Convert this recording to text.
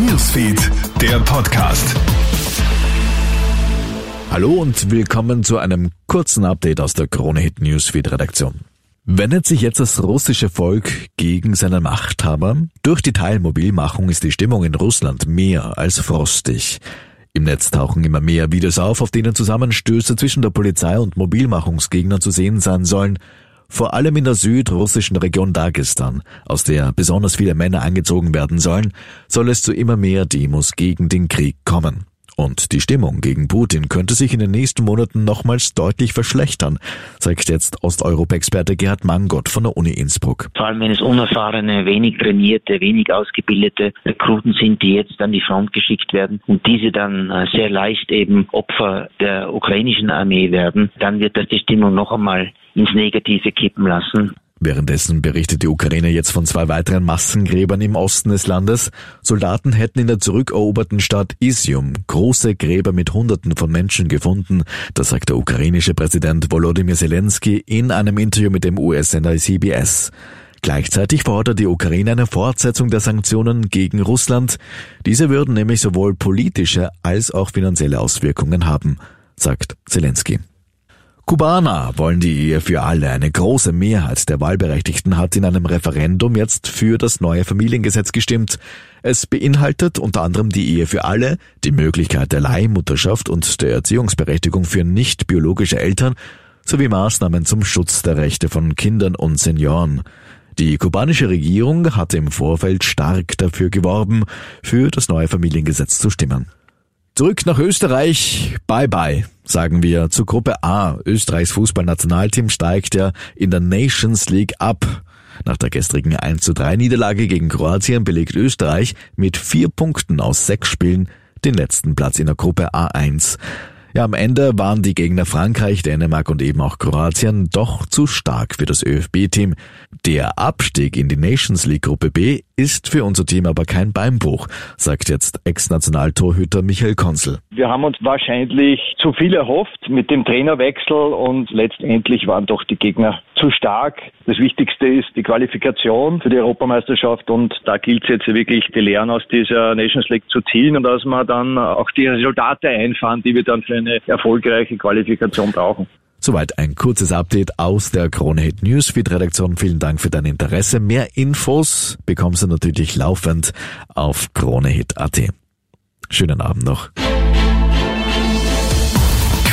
Newsfeed, der Podcast. Hallo und willkommen zu einem kurzen Update aus der Krone Hit Newsfeed Redaktion. Wendet sich jetzt das russische Volk gegen seinen Machthaber? Durch die Teilmobilmachung ist die Stimmung in Russland mehr als frostig. Im Netz tauchen immer mehr Videos auf, auf denen Zusammenstöße zwischen der Polizei und Mobilmachungsgegnern zu sehen sein sollen. Vor allem in der südrussischen Region Dagestan, aus der besonders viele Männer angezogen werden sollen, soll es zu immer mehr Demos gegen den Krieg kommen. Und die Stimmung gegen Putin könnte sich in den nächsten Monaten nochmals deutlich verschlechtern, sagt jetzt Osteuropa-Experte Gerhard Mangott von der Uni Innsbruck. Vor allem wenn es unerfahrene, wenig trainierte, wenig ausgebildete Rekruten sind, die jetzt an die Front geschickt werden und diese dann äh, sehr leicht eben Opfer der ukrainischen Armee werden, dann wird das die Stimmung noch einmal ins Negative kippen lassen. Währenddessen berichtet die Ukraine jetzt von zwei weiteren Massengräbern im Osten des Landes. Soldaten hätten in der zurückeroberten Stadt Isium große Gräber mit Hunderten von Menschen gefunden. Das sagt der ukrainische Präsident Volodymyr Zelensky in einem Interview mit dem US-Sender CBS. Gleichzeitig fordert die Ukraine eine Fortsetzung der Sanktionen gegen Russland. Diese würden nämlich sowohl politische als auch finanzielle Auswirkungen haben, sagt Zelensky. Kubaner wollen die Ehe für alle. Eine große Mehrheit der Wahlberechtigten hat in einem Referendum jetzt für das neue Familiengesetz gestimmt. Es beinhaltet unter anderem die Ehe für alle, die Möglichkeit der Leihmutterschaft und der Erziehungsberechtigung für nicht biologische Eltern sowie Maßnahmen zum Schutz der Rechte von Kindern und Senioren. Die kubanische Regierung hatte im Vorfeld stark dafür geworben, für das neue Familiengesetz zu stimmen. Zurück nach Österreich. Bye bye, sagen wir zur Gruppe A. Österreichs Fußballnationalteam steigt ja in der Nations League ab. Nach der gestrigen 1 zu 3 Niederlage gegen Kroatien belegt Österreich mit vier Punkten aus sechs Spielen den letzten Platz in der Gruppe A1. Ja, am Ende waren die Gegner Frankreich, Dänemark und eben auch Kroatien doch zu stark für das ÖFB-Team. Der Abstieg in die Nations League Gruppe B ist für unser Team aber kein Beinbruch, sagt jetzt Ex-Nationaltorhüter Michael Konzel. Wir haben uns wahrscheinlich zu viel erhofft mit dem Trainerwechsel und letztendlich waren doch die Gegner zu stark. Das Wichtigste ist die Qualifikation für die Europameisterschaft und da gilt es jetzt wirklich, die Lehren aus dieser Nations League zu ziehen und dass wir dann auch die Resultate einfahren, die wir dann für eine erfolgreiche Qualifikation brauchen. Soweit ein kurzes Update aus der Krone Hit Newsfeed Redaktion. Vielen Dank für dein Interesse. Mehr Infos bekommst du natürlich laufend auf kronehit.at. Schönen Abend noch.